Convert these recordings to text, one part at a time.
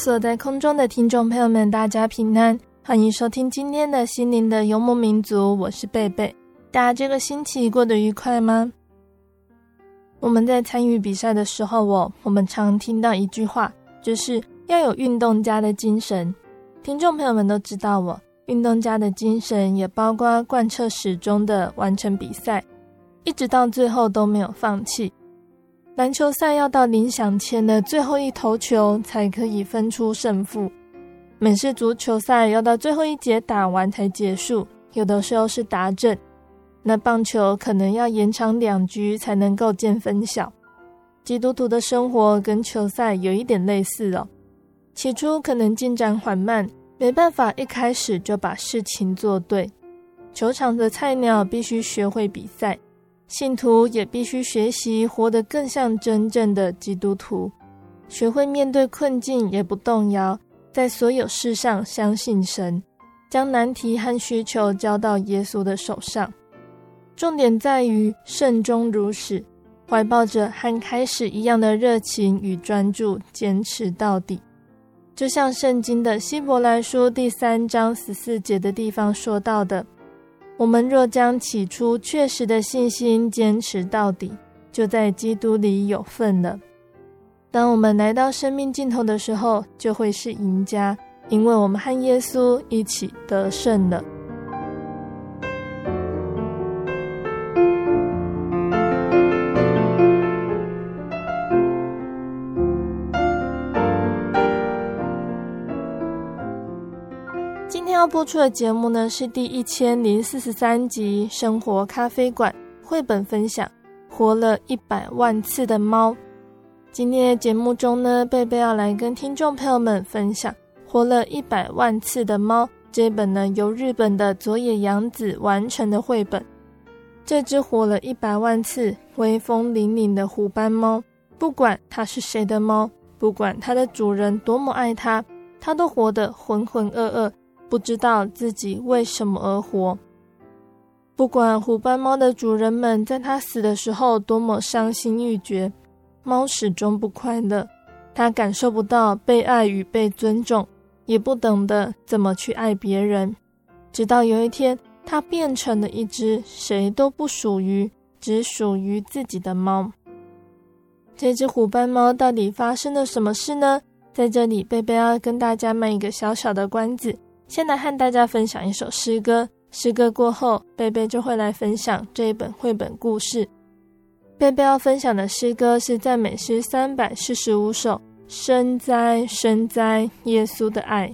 所在空中的听众朋友们，大家平安，欢迎收听今天的心灵的游牧民族，我是贝贝。大家这个星期过得愉快吗？我们在参与比赛的时候，我我们常听到一句话，就是要有运动家的精神。听众朋友们都知道，我运动家的精神也包括贯彻始终的完成比赛，一直到最后都没有放弃。篮球赛要到铃响前的最后一投球才可以分出胜负，美式足球赛要到最后一节打完才结束，有的时候是达阵。那棒球可能要延长两局才能够见分晓。基督徒的生活跟球赛有一点类似哦，起初可能进展缓慢，没办法一开始就把事情做对。球场的菜鸟必须学会比赛。信徒也必须学习活得更像真正的基督徒，学会面对困境也不动摇，在所有事上相信神，将难题和需求交到耶稣的手上。重点在于慎终如始，怀抱着和开始一样的热情与专注，坚持到底。就像圣经的希伯来书第三章十四节的地方说到的。我们若将起初确实的信心坚持到底，就在基督里有份了。当我们来到生命尽头的时候，就会是赢家，因为我们和耶稣一起得胜了。要播出的节目呢，是第一千零四十三集《生活咖啡馆》绘本分享《活了一百万次的猫》。今天的节目中呢，贝贝要来跟听众朋友们分享《活了一百万次的猫》这本呢由日本的佐野洋子完成的绘本。这只活了一百万次、威风凛凛的虎斑猫，不管它是谁的猫，不管它的主人多么爱它，它都活得浑浑噩噩。不知道自己为什么而活。不管虎斑猫的主人们在它死的时候多么伤心欲绝，猫始终不快乐。它感受不到被爱与被尊重，也不懂得怎么去爱别人。直到有一天，它变成了一只谁都不属于、只属于自己的猫。这只虎斑猫到底发生了什么事呢？在这里，贝贝要跟大家卖一个小小的关子。先来和大家分享一首诗歌，诗歌过后，贝贝就会来分享这一本绘本故事。贝贝要分享的诗歌是赞美诗三百四十五首，深哉深哉，耶稣的爱。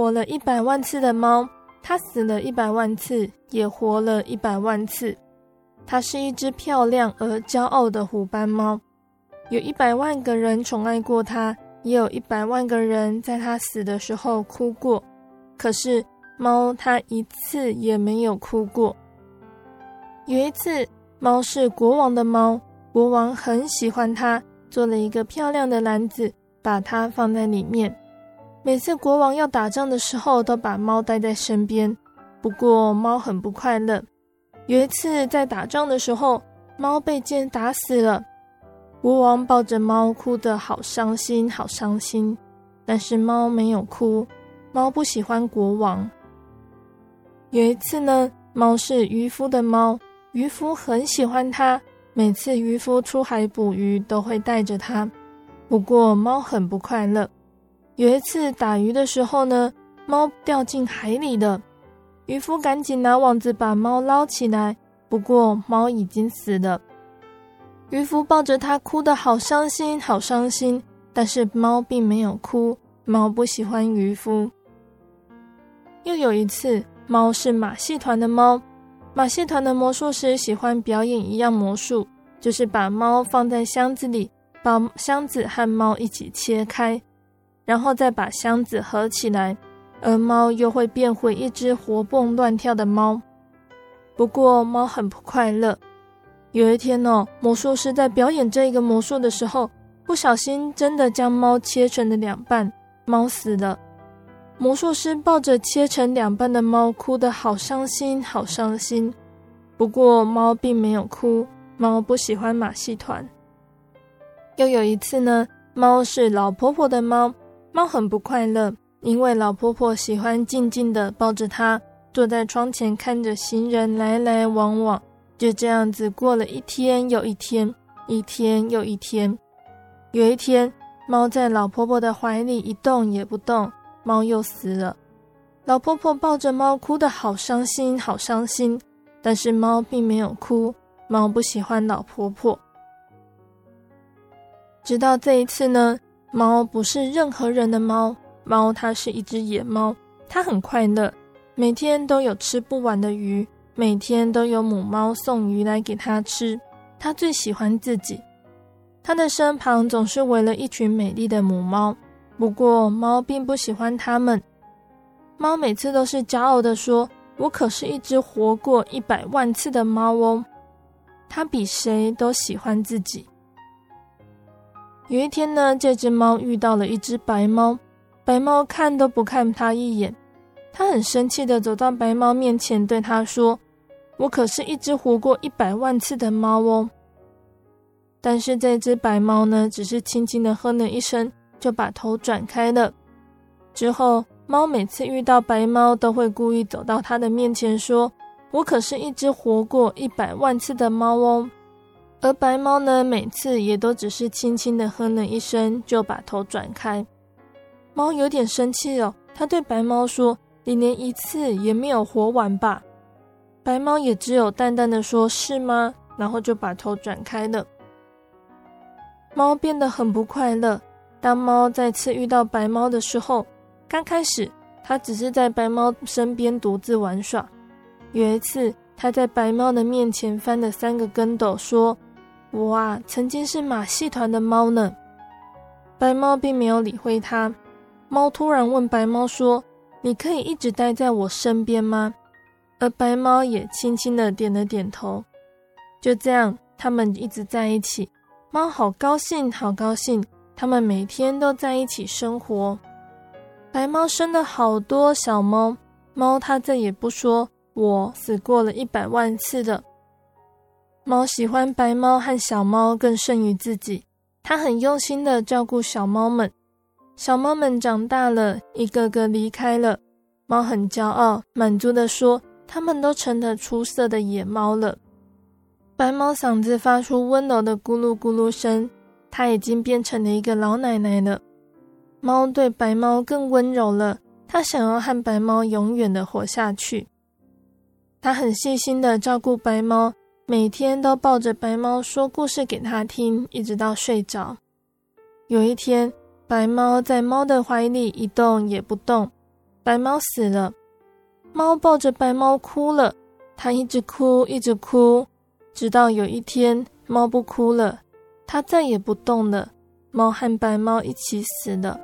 活了一百万次的猫，它死了一百万次，也活了一百万次。它是一只漂亮而骄傲的虎斑猫，有一百万个人宠爱过它，也有一百万个人在它死的时候哭过。可是猫它一次也没有哭过。有一次，猫是国王的猫，国王很喜欢它，做了一个漂亮的篮子，把它放在里面。每次国王要打仗的时候，都把猫带在身边。不过猫很不快乐。有一次在打仗的时候，猫被箭打死了。国王抱着猫，哭得好伤心，好伤心。但是猫没有哭，猫不喜欢国王。有一次呢，猫是渔夫的猫，渔夫很喜欢它，每次渔夫出海捕鱼都会带着它。不过猫很不快乐。有一次打鱼的时候呢，猫掉进海里了，渔夫赶紧拿网子把猫捞起来，不过猫已经死了。渔夫抱着它哭得好伤心，好伤心，但是猫并没有哭，猫不喜欢渔夫。又有一次，猫是马戏团的猫，马戏团的魔术师喜欢表演一样魔术，就是把猫放在箱子里，把箱子和猫一起切开。然后再把箱子合起来，而猫又会变回一只活蹦乱跳的猫。不过猫很不快乐。有一天哦，魔术师在表演这个魔术的时候，不小心真的将猫切成了两半，猫死了。魔术师抱着切成两半的猫，哭得好伤心，好伤心。不过猫并没有哭，猫不喜欢马戏团。又有一次呢，猫是老婆婆的猫。猫很不快乐，因为老婆婆喜欢静静的抱着它，坐在窗前看着行人来来往往，就这样子过了一天又一天，一天又一天。有一天，猫在老婆婆的怀里一动也不动，猫又死了。老婆婆抱着猫，哭得好伤心，好伤心。但是猫并没有哭，猫不喜欢老婆婆。直到这一次呢。猫不是任何人的猫，猫它是一只野猫，它很快乐，每天都有吃不完的鱼，每天都有母猫送鱼来给它吃。它最喜欢自己，它的身旁总是围了一群美丽的母猫。不过，猫并不喜欢它们。猫每次都是骄傲地说：“我可是一只活过一百万次的猫哦。”它比谁都喜欢自己。有一天呢，这只猫遇到了一只白猫，白猫看都不看它一眼。它很生气地走到白猫面前，对它说：“我可是一只活过一百万次的猫哦。”但是这只白猫呢，只是轻轻地哼了一声。就把头转开了。之后，猫每次遇到白猫，都会故意走到它的面前，说：“我可是一只活过一百万次的猫哦。”而白猫呢，每次也都只是轻轻的哼了一声，就把头转开。猫有点生气哦，它对白猫说：“你连一次也没有活完吧？”白猫也只有淡淡的说：“是吗？”然后就把头转开了。猫变得很不快乐。当猫再次遇到白猫的时候，刚开始它只是在白猫身边独自玩耍。有一次，它在白猫的面前翻了三个跟斗，说：“我啊，曾经是马戏团的猫呢。”白猫并没有理会它。猫突然问白猫说：“你可以一直待在我身边吗？”而白猫也轻轻的点了点头。就这样，他们一直在一起。猫好高兴，好高兴。他们每天都在一起生活。白猫生了好多小猫，猫它再也不说我死过了一百万次的。猫喜欢白猫和小猫更胜于自己，它很用心的照顾小猫们。小猫们长大了，一个个离开了，猫很骄傲，满足的说：“它们都成了出色的野猫了。”白猫嗓子发出温柔的咕噜咕噜声。它已经变成了一个老奶奶了。猫对白猫更温柔了，它想要和白猫永远的活下去。它很细心的照顾白猫，每天都抱着白猫说故事给它听，一直到睡着。有一天，白猫在猫的怀里一动也不动，白猫死了。猫抱着白猫哭了，它一直哭，一直哭，直到有一天，猫不哭了。它再也不动了，猫和白猫一起死了，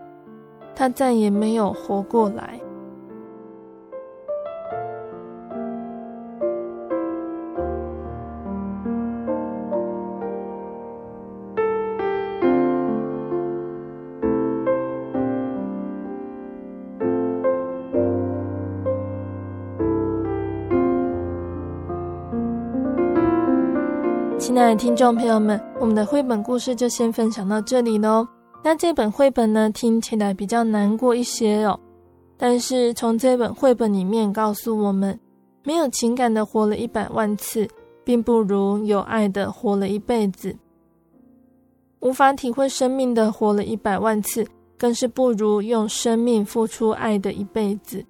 它再也没有活过来。亲爱的听众朋友们，我们的绘本故事就先分享到这里喽。那这本绘本呢，听起来比较难过一些哦。但是从这本绘本里面告诉我们，没有情感的活了一百万次，并不如有爱的活了一辈子。无法体会生命的活了一百万次，更是不如用生命付出爱的一辈子。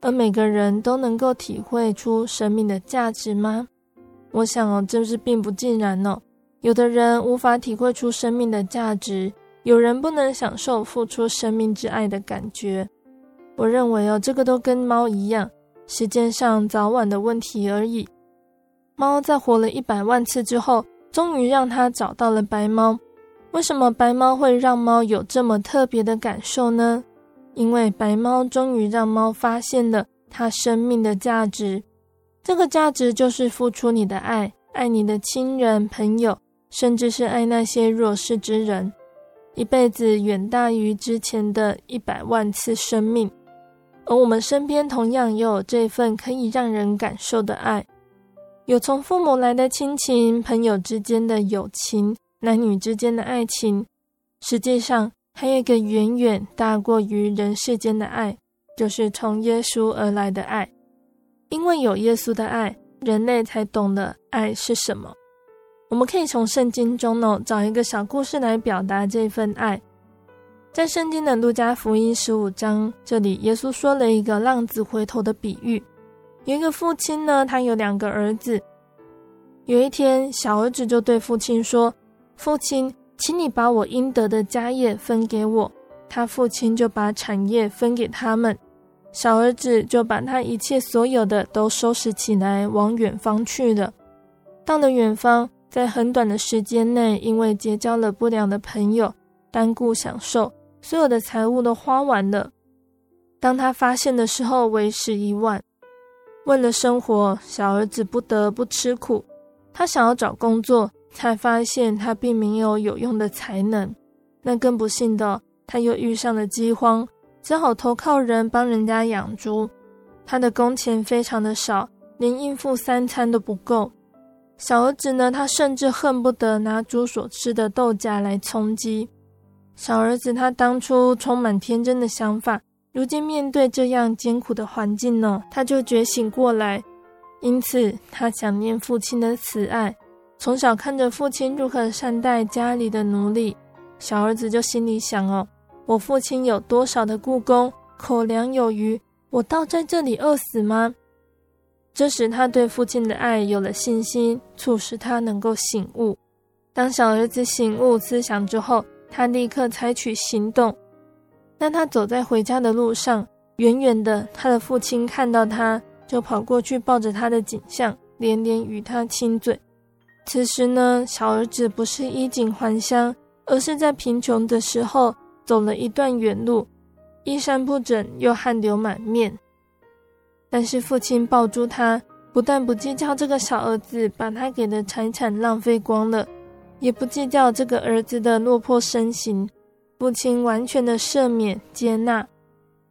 而每个人都能够体会出生命的价值吗？我想哦，这是并不尽然哦。有的人无法体会出生命的价值，有人不能享受付出生命之爱的感觉。我认为哦，这个都跟猫一样，时间上早晚的问题而已。猫在活了一百万次之后，终于让它找到了白猫。为什么白猫会让猫有这么特别的感受呢？因为白猫终于让猫发现了它生命的价值。这个价值就是付出你的爱，爱你的亲人、朋友，甚至是爱那些弱势之人，一辈子远大于之前的一百万次生命。而我们身边同样也有这份可以让人感受的爱，有从父母来的亲情、朋友之间的友情、男女之间的爱情，实际上还有一个远远大过于人世间的爱，就是从耶稣而来的爱。因为有耶稣的爱，人类才懂得爱是什么。我们可以从圣经中呢找一个小故事来表达这份爱。在圣经的路加福音十五章这里，耶稣说了一个浪子回头的比喻。有一个父亲呢，他有两个儿子。有一天，小儿子就对父亲说：“父亲，请你把我应得的家业分给我。”他父亲就把产业分给他们。小儿子就把他一切所有的都收拾起来，往远方去了。到了远方，在很短的时间内，因为结交了不良的朋友，单顾享受，所有的财物都花完了。当他发现的时候，为时已晚。为了生活，小儿子不得不吃苦。他想要找工作，才发现他并没有有用的才能。那更不幸的，他又遇上了饥荒，只好投靠人帮人家养猪。他的工钱非常的少，连应付三餐都不够。小儿子呢，他甚至恨不得拿猪所吃的豆荚来充饥。小儿子他当初充满天真的想法。如今面对这样艰苦的环境呢，他就觉醒过来，因此他想念父亲的慈爱。从小看着父亲如何善待家里的奴隶，小儿子就心里想：哦，我父亲有多少的雇工，口粮有余，我倒在这里饿死吗？这时他对父亲的爱有了信心，促使他能够醒悟。当小儿子醒悟思想之后，他立刻采取行动。当他走在回家的路上，远远的，他的父亲看到他，就跑过去抱着他的景象，连连与他亲嘴。此时呢，小儿子不是衣锦还乡，而是在贫穷的时候走了一段远路，衣衫不整，又汗流满面。但是父亲抱住他，不但不计较这个小儿子把他给的财产浪费光了，也不计较这个儿子的落魄身形。父亲完全的赦免接纳，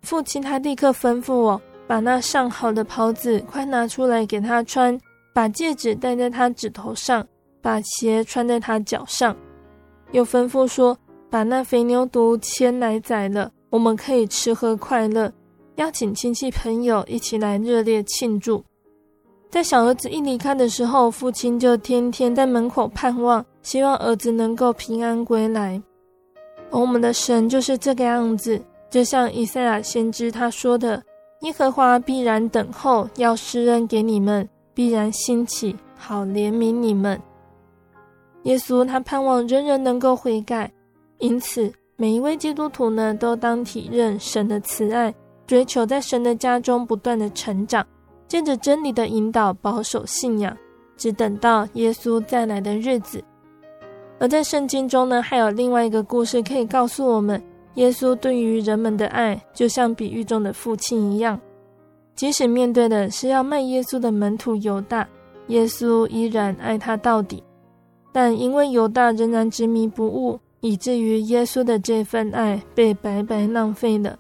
父亲他立刻吩咐我把那上好的袍子快拿出来给他穿，把戒指戴在他指头上，把鞋穿在他脚上，又吩咐说把那肥牛犊牵来宰了，我们可以吃喝快乐，邀请亲戚朋友一起来热烈庆祝。在小儿子一离开的时候，父亲就天天在门口盼望，希望儿子能够平安归来。而我们的神就是这个样子，就像以赛亚先知他说的：“耶和华必然等候，要施恩给你们，必然兴起，好怜悯你们。”耶稣他盼望人人能够悔改，因此每一位基督徒呢，都当体认神的慈爱，追求在神的家中不断的成长，借着真理的引导，保守信仰，只等到耶稣再来的日子。而在圣经中呢，还有另外一个故事可以告诉我们，耶稣对于人们的爱，就像比喻中的父亲一样。即使面对的是要卖耶稣的门徒犹大，耶稣依然爱他到底。但因为犹大仍然执迷不悟，以至于耶稣的这份爱被白白浪费了。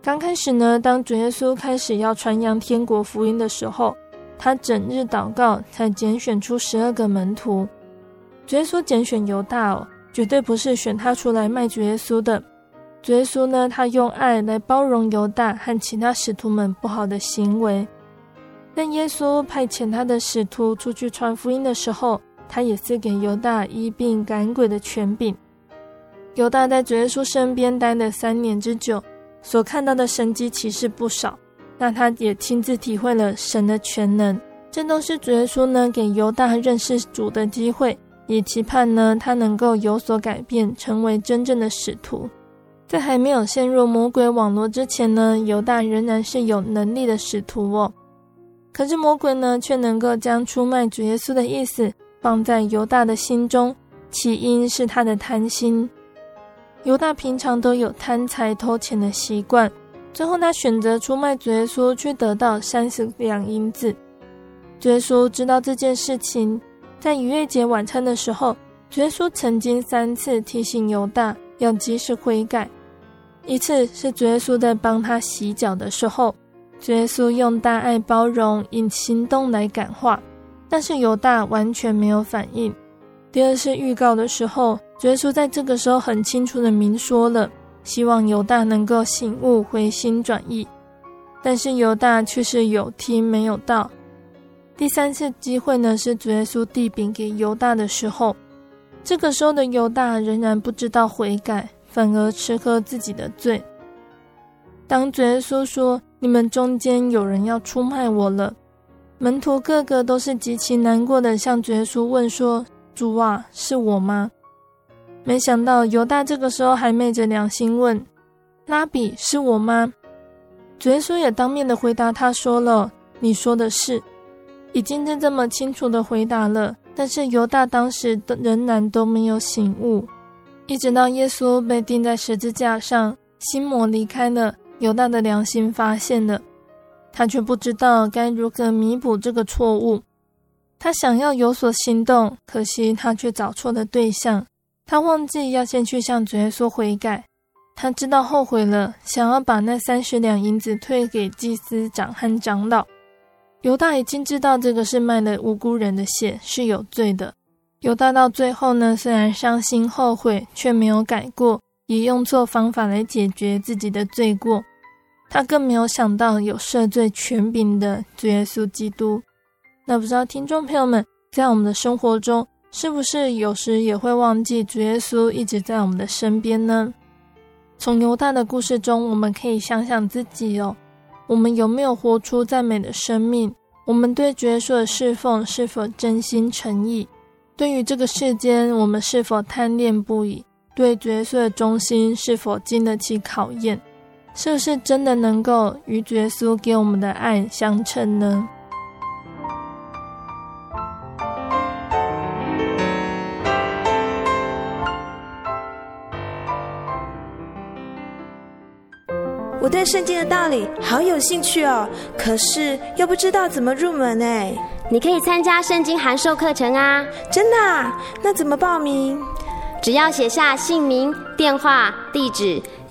刚开始呢，当主耶稣开始要传扬天国福音的时候，他整日祷告，才拣选出十二个门徒。主耶稣拣选犹大哦，绝对不是选他出来卖主耶稣的。主耶稣呢，他用爱来包容犹大和其他使徒们不好的行为。但耶稣派遣他的使徒出去传福音的时候，他也赐给犹大医病赶鬼的权柄。犹大在主耶稣身边待了三年之久，所看到的神迹其实不少。那他也亲自体会了神的全能，这都是主耶稣呢给犹大认识主的机会。也期盼呢，他能够有所改变，成为真正的使徒。在还没有陷入魔鬼网络之前呢，犹大仍然是有能力的使徒哦。可是魔鬼呢，却能够将出卖主耶稣的意思放在犹大的心中，起因是他的贪心。犹大平常都有贪财偷钱的习惯，最后他选择出卖主耶稣，去得到三十两银子。主耶稣知道这件事情。在逾越节晚餐的时候，主耶稣曾经三次提醒犹大要及时悔改。一次是主耶稣在帮他洗脚的时候，主耶稣用大爱包容，以行动来感化，但是犹大完全没有反应。第二次预告的时候，主耶稣在这个时候很清楚的明说了，希望犹大能够醒悟、回心转意，但是犹大却是有听没有到。第三次机会呢，是主耶稣递饼给犹大的时候，这个时候的犹大仍然不知道悔改，反而吃喝自己的罪。当主耶稣说：“你们中间有人要出卖我了。”门徒个个都是极其难过的，向主耶稣问说：“主啊，是我吗？”没想到犹大这个时候还昧着良心问：“拉比，是我吗？”主耶稣也当面的回答他说了：“你说的是。”已经是这么清楚的回答了，但是犹大当时仍然都没有醒悟，一直到耶稣被钉在十字架上，心魔离开了，犹大的良心发现了，他却不知道该如何弥补这个错误。他想要有所行动，可惜他却找错了对象。他忘记要先去向主耶稣悔改。他知道后悔了，想要把那三十两银子退给祭司长和长老。犹大已经知道这个是卖了无辜人的血，是有罪的。犹大到最后呢，虽然伤心后悔，却没有改过，也用错方法来解决自己的罪过。他更没有想到有赦罪权柄的主耶稣基督。那不知道听众朋友们，在我们的生活中，是不是有时也会忘记主耶稣一直在我们的身边呢？从犹大的故事中，我们可以想想自己哦，我们有没有活出赞美的生命？我们对主耶稣的侍奉是否真心诚意？对于这个世间，我们是否贪恋不已？对主耶稣的忠心是否经得起考验？是不是真的能够与主耶稣给我们的爱相称呢？我对圣经的道理好有兴趣哦，可是又不知道怎么入门哎。你可以参加圣经函授课程啊！真的啊？那怎么报名？只要写下姓名、电话、地址，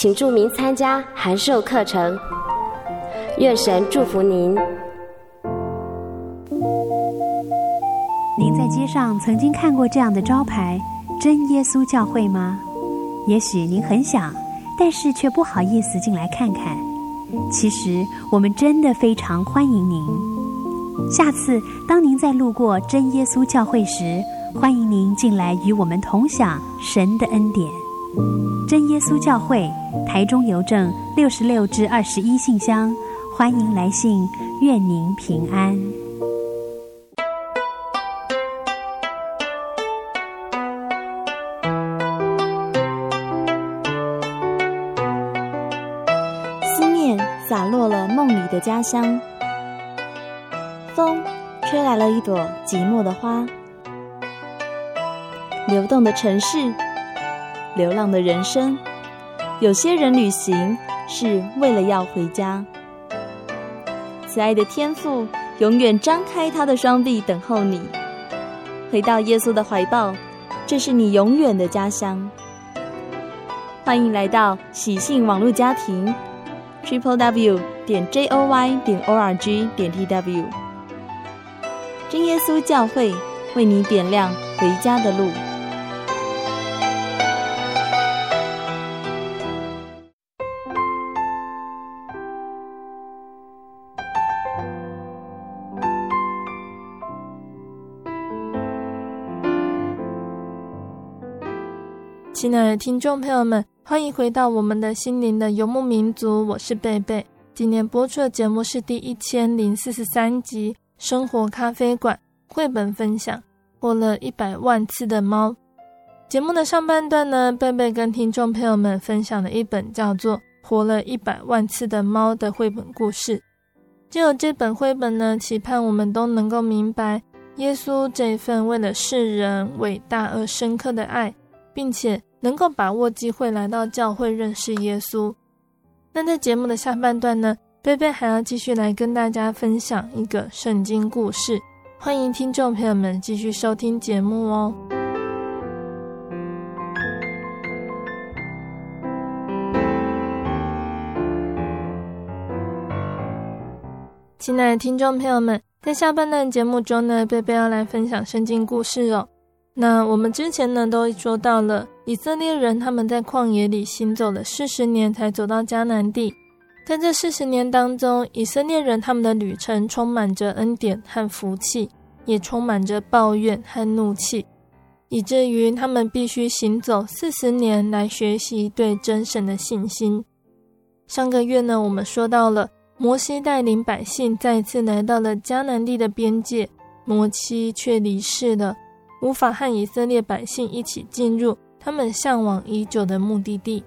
请注明参加函授课程。愿神祝福您。您在街上曾经看过这样的招牌“真耶稣教会”吗？也许您很想，但是却不好意思进来看看。其实我们真的非常欢迎您。下次当您再路过真耶稣教会时，欢迎您进来与我们同享神的恩典。真耶稣教会台中邮政六十六至二十一信箱，欢迎来信，愿您平安。思念洒落了梦里的家乡，风吹来了一朵寂寞的花。流动的城市，流浪的人生，有些人旅行是为了要回家。慈爱的天父永远张开他的双臂等候你，回到耶稣的怀抱，这是你永远的家乡。欢迎来到喜信网络家庭，Triple W。点 j o y 点 o r g 点 t w，真耶稣教会为你点亮回家的路。亲爱的听众朋友们，欢迎回到我们的心灵的游牧民族，我是贝贝。今年播出的节目是第一千零四十三集《生活咖啡馆》绘本分享，活了一百万次的猫。节目的上半段呢，贝贝跟听众朋友们分享了一本叫做《活了一百万次的猫》的绘本故事。就有这本绘本呢，期盼我们都能够明白耶稣这份为了世人伟大而深刻的爱，并且能够把握机会来到教会认识耶稣。那在节目的下半段呢，贝贝还要继续来跟大家分享一个圣经故事，欢迎听众朋友们继续收听节目哦。亲爱的听众朋友们，在下半段节目中呢，贝贝要来分享圣经故事哦。那我们之前呢都说到了以色列人他们在旷野里行走了四十年才走到迦南地，在这四十年当中，以色列人他们的旅程充满着恩典和福气，也充满着抱怨和怒气，以至于他们必须行走四十年来学习对真神的信心。上个月呢，我们说到了摩西带领百姓再次来到了迦南地的边界，摩西却离世了，无法和以色列百姓一起进入他们向往已久的目的地。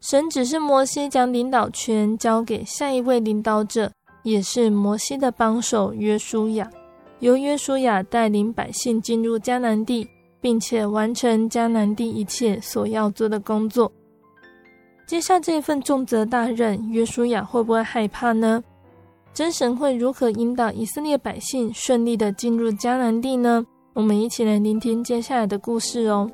神指示摩西将领导权交给下一位领导者，也是摩西的帮手约书亚，由约书亚带领百姓进入迦南地，并且完成迦南地一切所要做的工作。接下这份重责大任，约书亚会不会害怕呢？真神会如何引导以色列百姓顺利地进入迦南地呢？我们一起来聆听接下来的故事哦。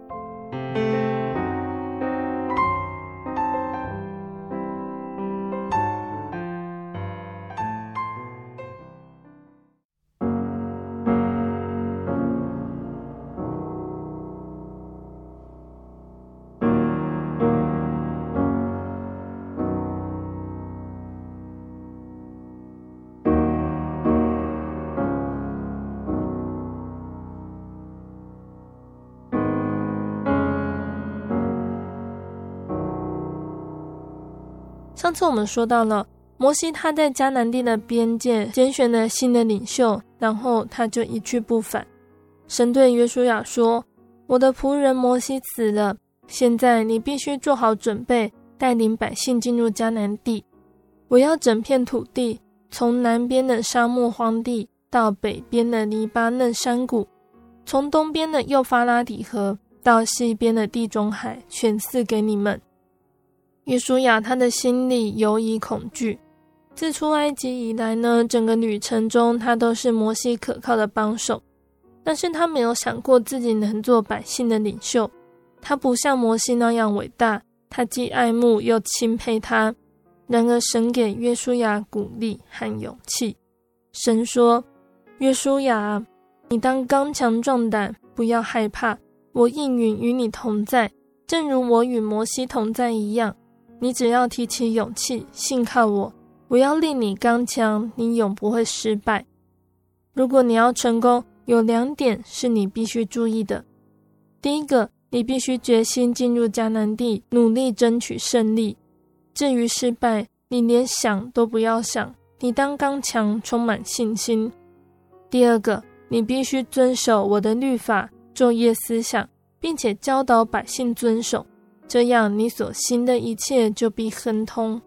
上次我们说到了摩西，他在迦南地的边界拣选了新的领袖，然后他就一去不返。神对约书亚说：“我的仆人摩西死了，现在你必须做好准备，带领百姓进入迦南地。我要整片土地，从南边的沙漠荒地到北边的黎巴嫩山谷，从东边的幼发拉底河到西边的地中海，全赐给你们。”约书亚他的心里犹疑恐惧。自出埃及以来呢，整个旅程中他都是摩西可靠的帮手，但是他没有想过自己能做百姓的领袖。他不像摩西那样伟大，他既爱慕又钦佩他。然而神给约书亚鼓励和勇气。神说：“约书亚，你当刚强壮胆，不要害怕，我应允与你同在，正如我与摩西同在一样。”你只要提起勇气，信靠我，我要令你刚强，你永不会失败。如果你要成功，有两点是你必须注意的。第一个，你必须决心进入迦南地，努力争取胜利。至于失败，你连想都不要想，你当刚强，充满信心。第二个，你必须遵守我的律法，昼夜思想，并且教导百姓遵守。这样，你所行的一切就必亨通。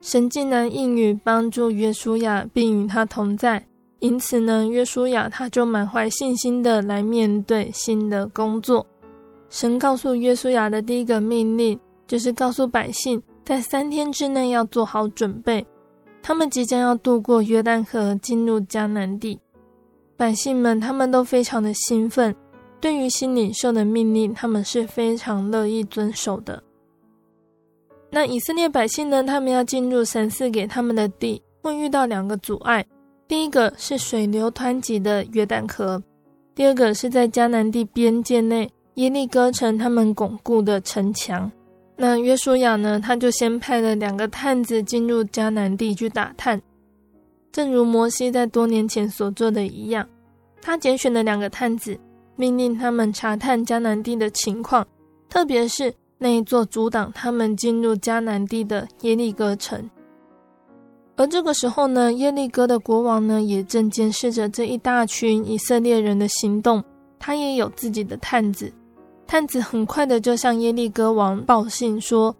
神竟然应允帮助约书亚，并与他同在。因此呢，约书亚他就满怀信心的来面对新的工作。神告诉约书亚的第一个命令，就是告诉百姓，在三天之内要做好准备，他们即将要渡过约旦河，进入迦南地。百姓们他们都非常的兴奋。对于新领袖的命令，他们是非常乐意遵守的。那以色列百姓呢？他们要进入神赐给他们的地，会遇到两个阻碍。第一个是水流湍急的约旦河，第二个是在迦南地边界内耶利哥城他们巩固的城墙。那约书亚呢？他就先派了两个探子进入迦南地去打探，正如摩西在多年前所做的一样，他拣选了两个探子。命令他们查探迦南地的情况，特别是那一座阻挡他们进入迦南地的耶利哥城。而这个时候呢，耶利哥的国王呢，也正监视着这一大群以色列人的行动。他也有自己的探子，探子很快的就向耶利哥王报信说，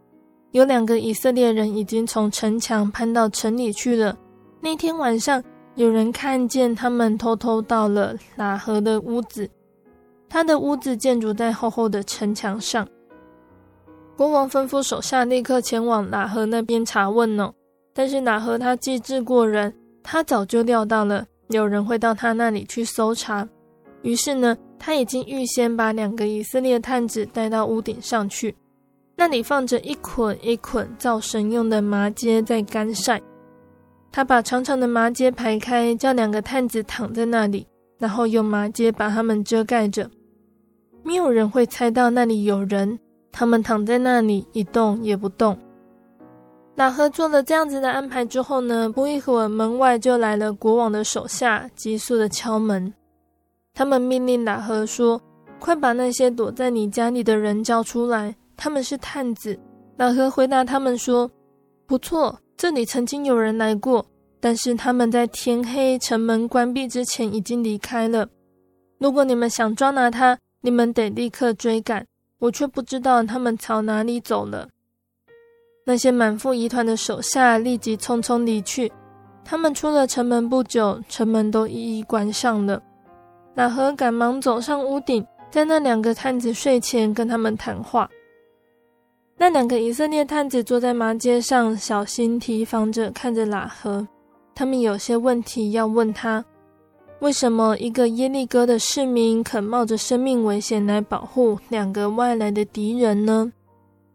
有两个以色列人已经从城墙攀到城里去了。那天晚上，有人看见他们偷偷到了喇合的屋子。他的屋子建筑在厚厚的城墙上。国王吩咐手下立刻前往喇合那边查问呢。但是喇合他机智过人，他早就料到了有人会到他那里去搜查，于是呢，他已经预先把两个以色列探子带到屋顶上去，那里放着一捆一捆造神用的麻秸在干晒。他把长长的麻秸排开，叫两个探子躺在那里，然后用麻秸把他们遮盖着。没有人会猜到那里有人，他们躺在那里一动也不动。喇合做了这样子的安排之后呢，不一会儿门外就来了国王的手下，急速的敲门。他们命令喇合说：“快把那些躲在你家里的人交出来，他们是探子。”喇合回答他们说：“不错，这里曾经有人来过，但是他们在天黑、城门关闭之前已经离开了。如果你们想抓拿他，你们得立刻追赶。我却不知道他们朝哪里走了。”那些满腹疑团的手下立即匆匆离去。他们出了城门不久，城门都一一关上了。喇合赶忙走上屋顶，在那两个探子睡前跟他们谈话。那两个以色列探子坐在麻街上，小心提防着看着喇合。他们有些问题要问他：为什么一个耶利哥的市民肯冒着生命危险来保护两个外来的敌人呢？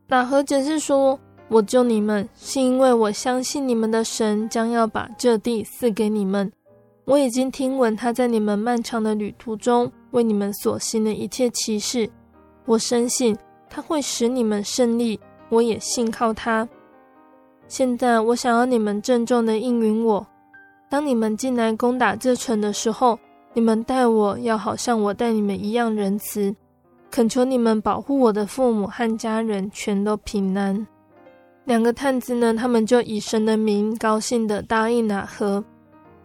喇合解释说。我救你们，是因为我相信你们的神将要把这地赐给你们。我已经听闻他在你们漫长的旅途中为你们所行的一切奇事，我深信他会使你们胜利。我也信靠他。现在我想要你们郑重地应允我，当你们进来攻打这城的时候，你们待我要好像我待你们一样仁慈。恳求你们保护我的父母和家人全都平安。两个探子呢，他们就以神的名高兴地答应喇合。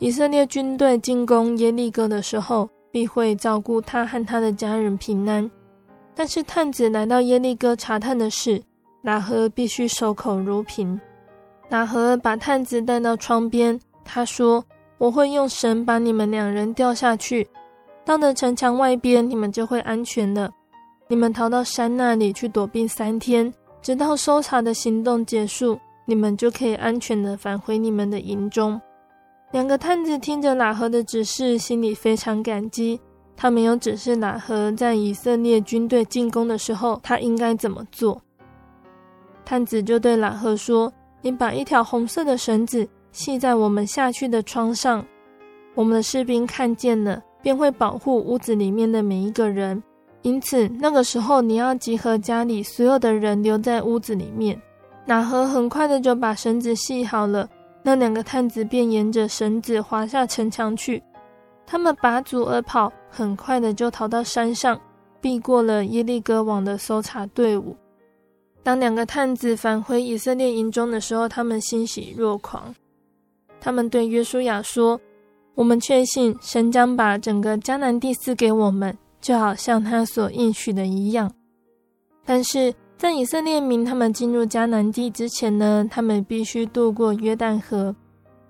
以色列军队进攻耶利哥的时候，必会照顾他和他的家人平安。但是探子来到耶利哥查探的事，喇合必须守口如瓶。喇合把探子带到窗边，他说：“我会用绳把你们两人吊下去，到了城墙外边，你们就会安全了。你们逃到山那里去躲避三天。”直到搜查的行动结束，你们就可以安全的返回你们的营中。两个探子听着喇合的指示，心里非常感激。他没有指示喇合在以色列军队进攻的时候，他应该怎么做。探子就对喇合说：“你把一条红色的绳子系在我们下去的窗上，我们的士兵看见了，便会保护屋子里面的每一个人。”因此，那个时候你要集合家里所有的人留在屋子里面。喇合很快的就把绳子系好了，那两个探子便沿着绳子滑下城墙去。他们拔足而跑，很快的就逃到山上，避过了耶利哥王的搜查队伍。当两个探子返回以色列营中的时候，他们欣喜若狂。他们对约书亚说：“我们确信神将把整个迦南地赐给我们。”就好像他所应许的一样，但是在以色列民他们进入迦南地之前呢，他们必须渡过约旦河，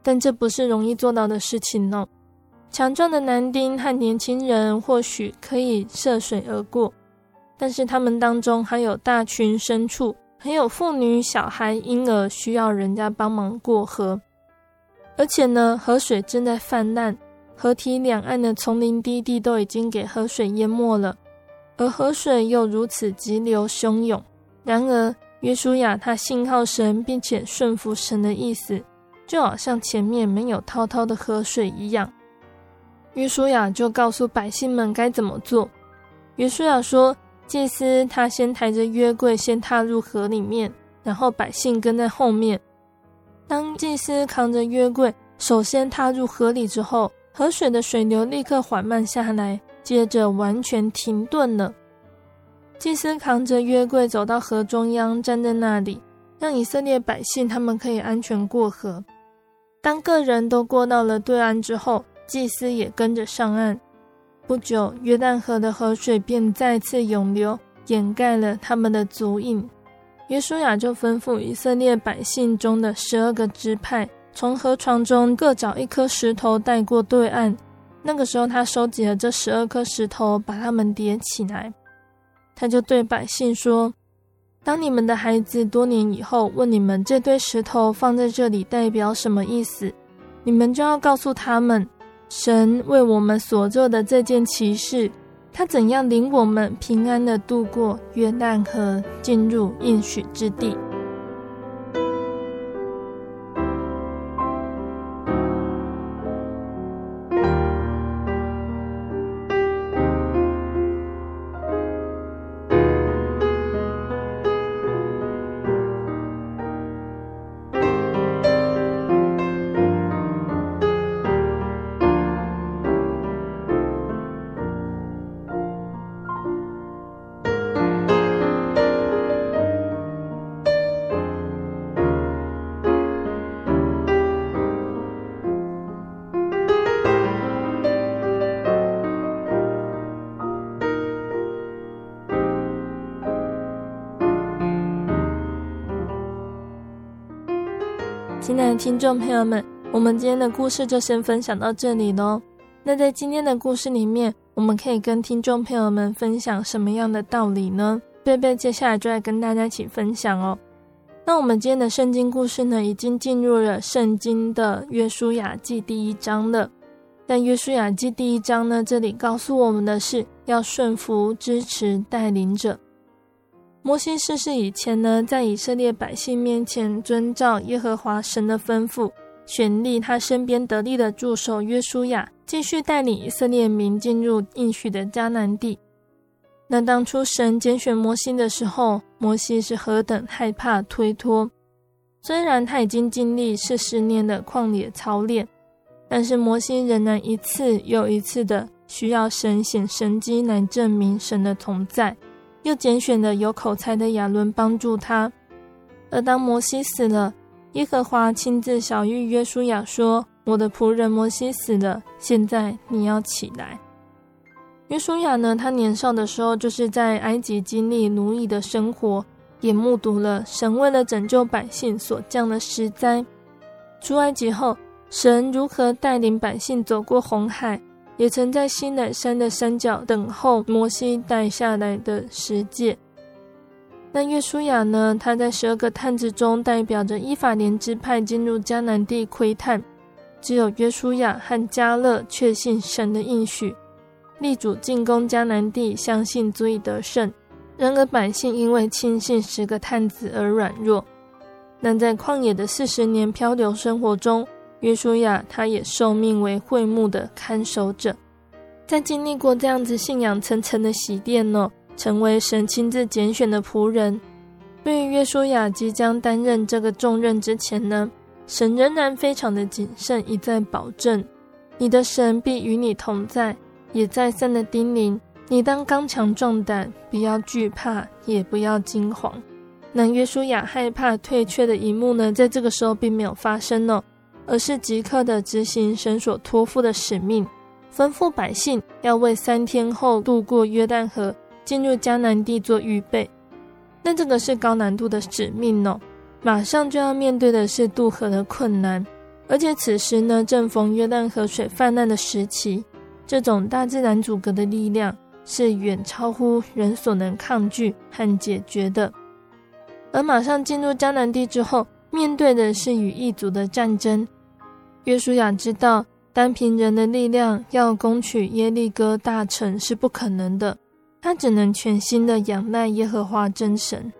但这不是容易做到的事情哦。强壮的男丁和年轻人或许可以涉水而过，但是他们当中还有大群牲畜，还有妇女、小孩、婴儿需要人家帮忙过河，而且呢，河水正在泛滥。河堤两岸的丛林低地都已经给河水淹没了，而河水又如此急流汹涌。然而，约书亚他信靠神，并且顺服神的意思，就好像前面没有滔滔的河水一样。约书亚就告诉百姓们该怎么做。约书亚说：“祭司他先抬着约柜，先踏入河里面，然后百姓跟在后面。当祭司扛着约柜，首先踏入河里之后。”河水的水流立刻缓慢下来，接着完全停顿了。祭司扛着约柜走到河中央，站在那里，让以色列百姓他们可以安全过河。当个人都过到了对岸之后，祭司也跟着上岸。不久，约旦河的河水便再次涌流，掩盖了他们的足印。约书亚就吩咐以色列百姓中的十二个支派。从河床中各找一颗石头带过对岸。那个时候，他收集了这十二颗石头，把它们叠起来。他就对百姓说：“当你们的孩子多年以后问你们这堆石头放在这里代表什么意思，你们就要告诉他们，神为我们所做的这件奇事，他怎样领我们平安的度过约旦河，进入应许之地。”的听众朋友们，我们今天的故事就先分享到这里喽。那在今天的故事里面，我们可以跟听众朋友们分享什么样的道理呢？贝贝接下来就来跟大家一起分享哦。那我们今天的圣经故事呢，已经进入了圣经的约书亚记第一章了。但约书亚记第一章呢，这里告诉我们的是要顺服、支持、带领者。摩西逝世以前呢，在以色列百姓面前遵照耶和华神的吩咐，选立他身边得力的助手约书亚，继续带领以色列民进入应许的迦南地。那当初神拣选摩西的时候，摩西是何等害怕推脱。虽然他已经经历四十年的旷野操练，但是摩西仍然一次又一次的需要神显神迹来证明神的同在。又拣选了有口才的亚伦帮助他。而当摩西死了，耶和华亲自晓谕约书亚说：“我的仆人摩西死了，现在你要起来。”约书亚呢，他年少的时候就是在埃及经历奴役的生活，也目睹了神为了拯救百姓所降的十灾。出埃及后，神如何带领百姓走过红海，也曾在西乃山的山脚等候摩西带下来的十诫。那约书亚呢，他在十二个探子中代表着以法莲支派进入迦南地窥探，只有约书亚和迦勒确信神的应许。力主进攻迦南地，相信足以得胜。然而百姓因为轻信十个探子而软弱。但在旷野的四十年漂流生活中，约书亚他也受命为会幕的看守者。在经历过这样子信仰层层的洗炼呢，成为神亲自拣选的仆人。对于约书亚即将担任这个重任之前呢，神仍然非常的谨慎，一再保证：你的神必与你同在。也再三的叮咛，你当刚强壮胆，不要惧怕，也不要惊慌。那约书亚害怕退却的一幕呢，在这个时候并没有发生呢，而是即刻的执行神所托付的使命，吩咐百姓要为三天后渡过约旦河，进入迦南地做预备。那这个是高难度的使命哦，马上就要面对的是渡河的困难，而且此时呢，正逢约旦河水泛滥的时期。这种大自然阻隔的力量是远超乎人所能抗拒和解决的，而马上进入迦南地之后，面对的是与异族的战争。约书亚知道，单凭人的力量要攻取耶利哥大城是不可能的，他只能全心的仰赖耶和华真神。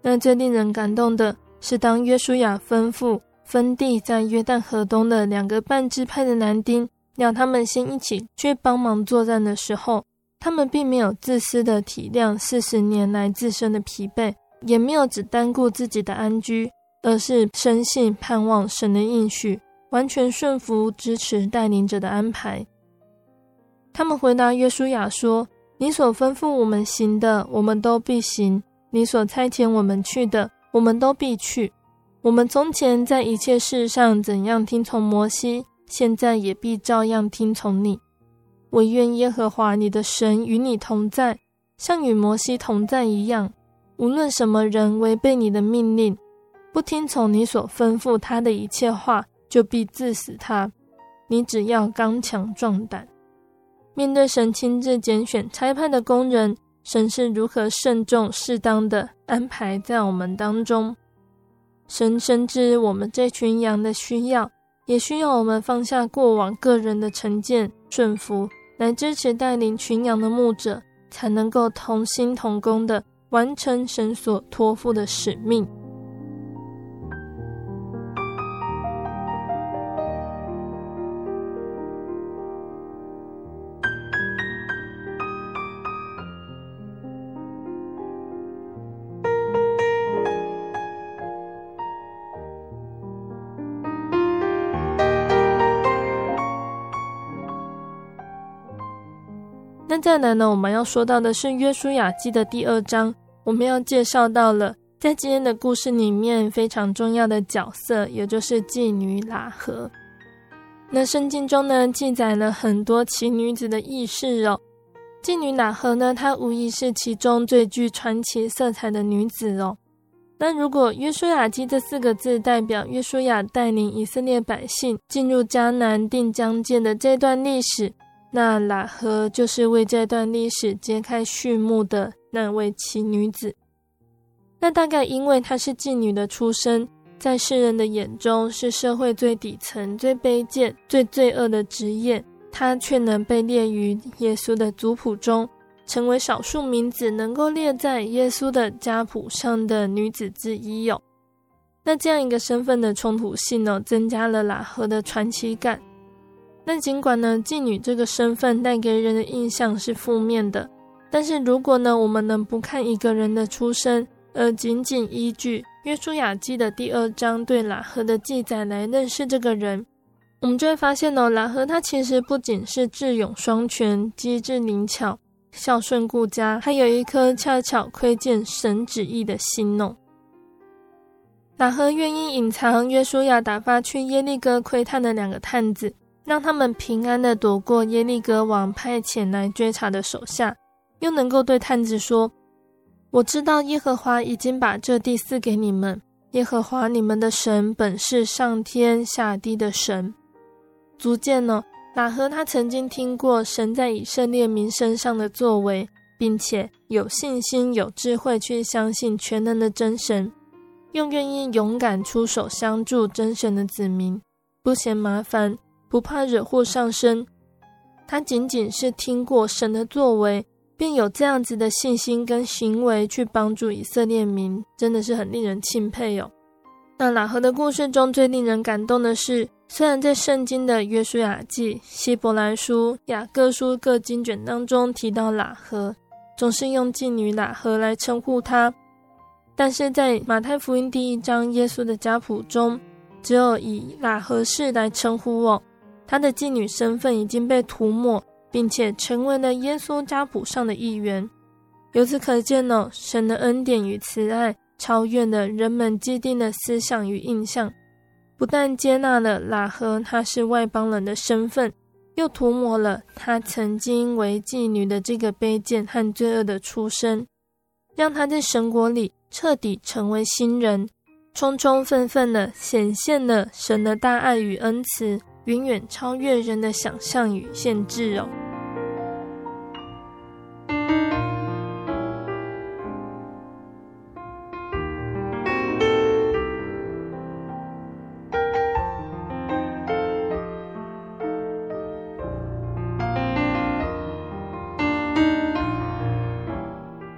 那最令人感动的是，当约书亚吩咐分地在约旦河东的两个半支派的男丁。要他们先一起去帮忙作战的时候，他们并没有自私的体谅四十年来自身的疲惫，也没有只单顾自己的安居，而是深信盼望神的应许，完全顺服支持带领者的安排。他们回答约书亚说：“你所吩咐我们行的，我们都必行；你所差遣我们去的，我们都必去。我们从前在一切事上怎样听从摩西。”现在也必照样听从你。惟愿耶和华你的神与你同在，像与摩西同在一样。无论什么人违背你的命令，不听从你所吩咐他的一切话，就必治死他。你只要刚强壮胆。面对神亲自拣选差派的工人，神是如何慎重适当的安排在我们当中。神深知我们这群羊的需要。也需要我们放下过往个人的成见，顺服来支持带领群羊的牧者，才能够同心同工的完成神所托付的使命。来呢，我们要说到的是约书亚记的第二章，我们要介绍到了在今天的故事里面非常重要的角色，也就是妓女喇合。那圣经中呢，记载了很多奇女子的轶事哦。妓女喇合呢，她无疑是其中最具传奇色彩的女子哦。那如果约书亚记这四个字代表约书亚带领以色列百姓进入迦南定疆界的这段历史，那喇合就是为这段历史揭开序幕的那位奇女子。那大概因为她是妓女的出身，在世人的眼中是社会最底层、最卑贱、最罪恶的职业，她却能被列于耶稣的族谱中，成为少数名字能够列在耶稣的家谱上的女子之一哟。那这样一个身份的冲突性呢，增加了喇合的传奇感。那尽管呢，妓女这个身份带给人的印象是负面的，但是如果呢，我们能不看一个人的出身，而仅仅依据《约书亚记》的第二章对拉合的记载来认识这个人，我们就会发现哦，拉合他其实不仅是智勇双全、机智灵巧、孝顺顾家，还有一颗恰巧窥见神旨意的心哦。拉合愿意隐藏约书亚打发去耶利哥窥探的两个探子。让他们平安的躲过耶利哥王派遣来追查的手下，又能够对探子说：“我知道耶和华已经把这地赐给你们。耶和华你们的神本是上天下地的神。”足见呢，喇合他曾经听过神在以色列民身上的作为，并且有信心、有智慧去相信全能的真神，又愿意勇敢出手相助真神的子民，不嫌麻烦。不怕惹祸上身，他仅仅是听过神的作为，便有这样子的信心跟行为去帮助以色列民，真的是很令人钦佩哦。那喇合的故事中最令人感动的是，虽然在圣经的约书亚记、希伯来书、雅各书各经卷当中提到喇合，总是用妓女喇合来称呼他，但是在马太福音第一章耶稣的家谱中，只有以喇合氏来称呼哦。他的妓女身份已经被涂抹，并且成为了耶稣家谱上的一员。由此可见呢，神的恩典与慈爱超越了人们既定的思想与印象，不但接纳了喇合他是外邦人的身份，又涂抹了他曾经为妓女的这个卑贱和罪恶的出身，让他在神国里彻底成为新人，充充分分的显现了神的大爱与恩慈。远远超越人的想象与限制哦。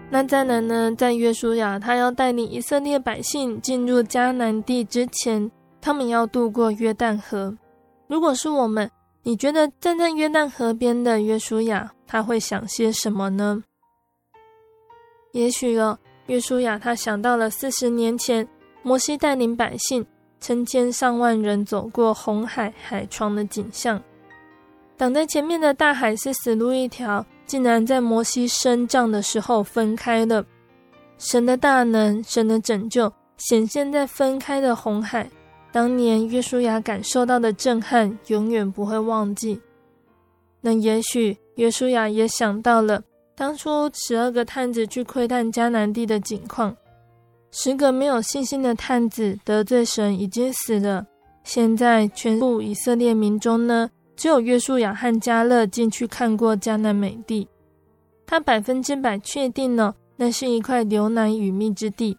那再来呢，在约书亚他要带领以色列百姓进入迦南地之前，他们要渡过约旦河。如果是我们，你觉得站在约旦河边的约书亚，他会想些什么呢？也许哦，约书亚他想到了四十年前，摩西带领百姓成千上万人走过红海海窗的景象。挡在前面的大海是死路一条，竟然在摩西伸杖的时候分开了。神的大能，神的拯救，显现在分开的红海。当年约书亚感受到的震撼，永远不会忘记。那也许约书亚也想到了当初十二个探子去窥探迦南地的景况，十个没有信心的探子得罪神已经死了，现在全部以色列民中呢，只有约书亚和迦勒进去看过迦南美地，他百分之百确定了那是一块流奶与蜜之地，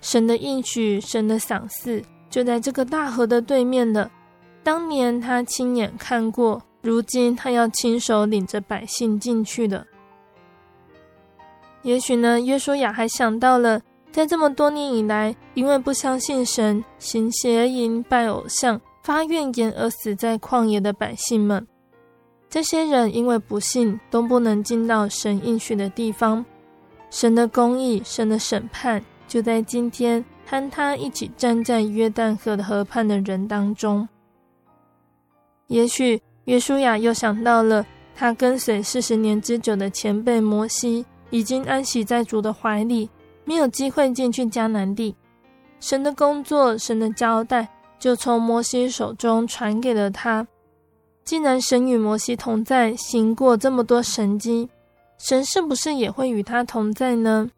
神的应许，神的赏赐。就在这个大河的对面的。当年他亲眼看过，如今他要亲手领着百姓进去的。也许呢，约书亚还想到了，在这么多年以来，因为不相信神、行邪淫、拜偶像、发怨言而死在旷野的百姓们。这些人因为不信，都不能进到神应许的地方。神的公义、神的审判，就在今天。和他一起站在约旦河的河畔的人当中，也许约书亚又想到了他跟随四十年之久的前辈摩西，已经安息在主的怀里，没有机会进去迦南地。神的工作，神的交代，就从摩西手中传给了他。既然神与摩西同在，行过这么多神迹，神是不是也会与他同在呢？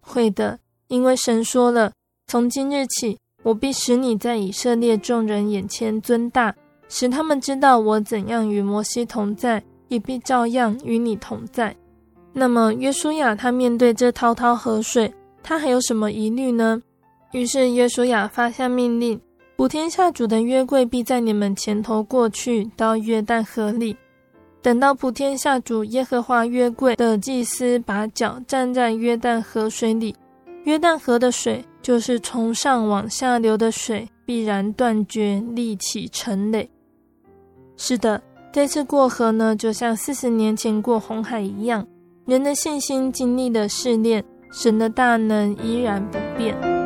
会的。因为神说了，从今日起，我必使你在以色列众人眼前尊大，使他们知道我怎样与摩西同在，也必照样与你同在。那么约书亚他面对这滔滔河水，他还有什么疑虑呢？于是约书亚发下命令，普天下主的约柜必在你们前头过去，到约旦河里。等到普天下主耶和华约柜的祭司把脚站在约旦河水里，约旦河的水就是从上往下流的水，必然断绝，立起成垒。是的，这次过河呢，就像四十年前过红海一样，人的信心经历了试炼，神的大能依然不变。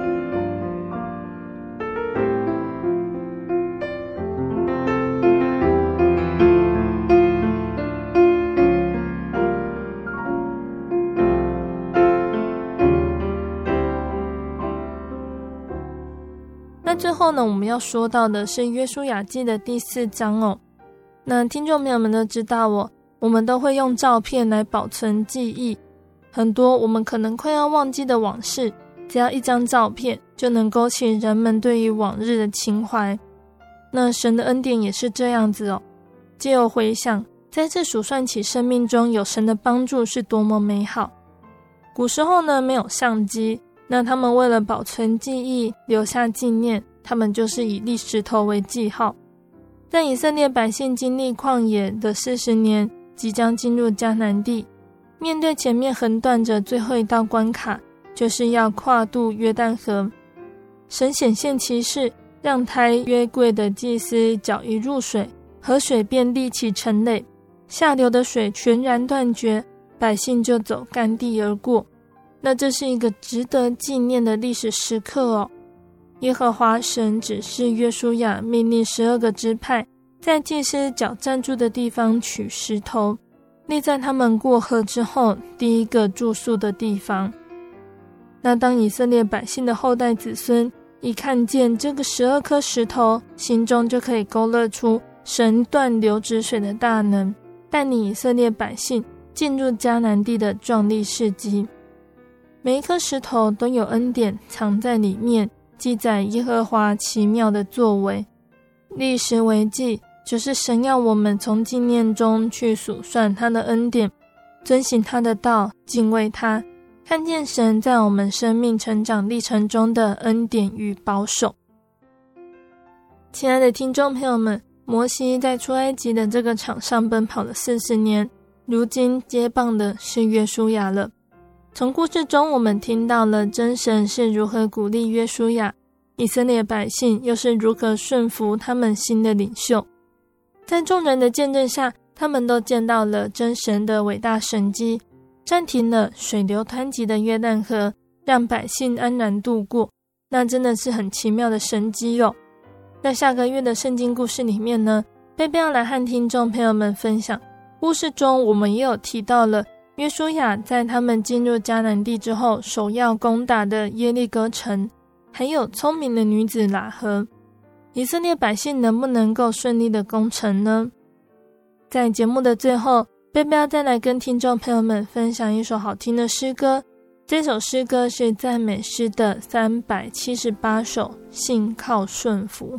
后呢，我们要说到的是《约书亚记》的第四章哦。那听众朋友们都知道哦，我们都会用照片来保存记忆，很多我们可能快要忘记的往事，只要一张照片就能勾起人们对于往日的情怀。那神的恩典也是这样子哦，借由回想，再次数算起生命中有神的帮助是多么美好。古时候呢，没有相机。那他们为了保存记忆，留下纪念，他们就是以立石头为记号。在以色列百姓经历旷野的四十年，即将进入迦南地，面对前面横断着最后一道关卡，就是要跨渡约旦河。神显现其事，让抬约柜的祭司脚一入水，河水便立起成垒，下流的水全然断绝，百姓就走干地而过。那这是一个值得纪念的历史时刻哦。耶和华神指示约书亚，命令十二个支派在祭司脚站住的地方取石头，立在他们过河之后第一个住宿的地方。那当以色列百姓的后代子孙一看见这个十二颗石头，心中就可以勾勒出神断流止水的大能，带领以色列百姓进入迦南地的壮丽事迹。每一颗石头都有恩典藏在里面，记载耶和华奇妙的作为。立石为记，就是神要我们从纪念中去数算他的恩典，遵行他的道，敬畏他，看见神在我们生命成长历程中的恩典与保守。亲爱的听众朋友们，摩西在出埃及的这个场上奔跑了四十年，如今接棒的是约书亚了。从故事中，我们听到了真神是如何鼓励约书亚，以色列百姓又是如何顺服他们新的领袖。在众人的见证下，他们都见到了真神的伟大神迹，暂停了水流湍急的约旦河，让百姓安然度过。那真的是很奇妙的神迹哦。在下个月的圣经故事里面呢，贝贝要来和听众朋友们分享。故事中，我们也有提到了。约书亚在他们进入迦南地之后，首要攻打的耶利哥城，还有聪明的女子喇合，以色列百姓能不能够顺利的攻城呢？在节目的最后，贝贝要再来跟听众朋友们分享一首好听的诗歌。这首诗歌是赞美诗的三百七十八首，信靠顺服。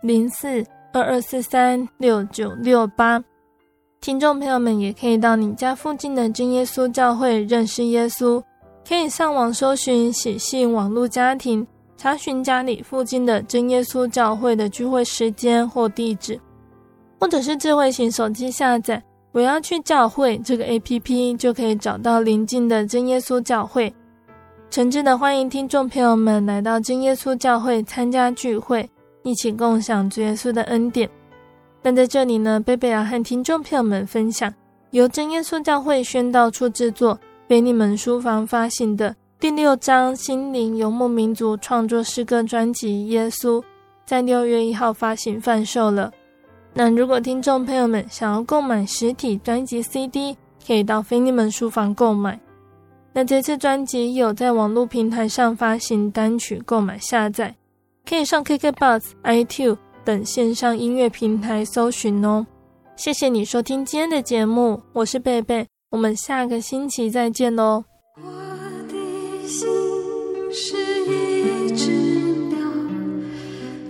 零四二二四三六九六八。听众朋友们也可以到你家附近的真耶稣教会认识耶稣。可以上网搜寻喜信网络家庭，查询家里附近的真耶稣教会的聚会时间或地址，或者是智慧型手机下载“我要去教会”这个 APP，就可以找到邻近的真耶稣教会。诚挚的欢迎听众朋友们来到真耶稣教会参加聚会，一起共享主耶稣的恩典。那在这里呢，贝贝要和听众朋友们分享由真耶稣教会宣道处制作。菲利门书房发行的第六张心灵游牧民族创作诗歌专辑《耶稣》在六月一号发行贩售了。那如果听众朋友们想要购买实体专辑 CD，可以到菲利门书房购买。那这次专辑有在网络平台上发行单曲购买下载，可以上 KKBOX、iTunes 等线上音乐平台搜寻哦。谢谢你收听今天的节目，我是贝贝。我们下个星期再见哦。我的心是一只鸟，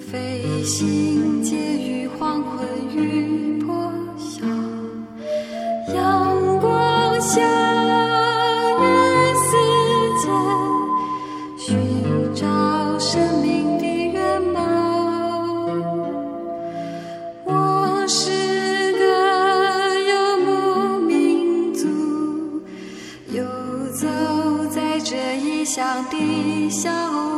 飞行介于黄昏与破晓，阳光下。的小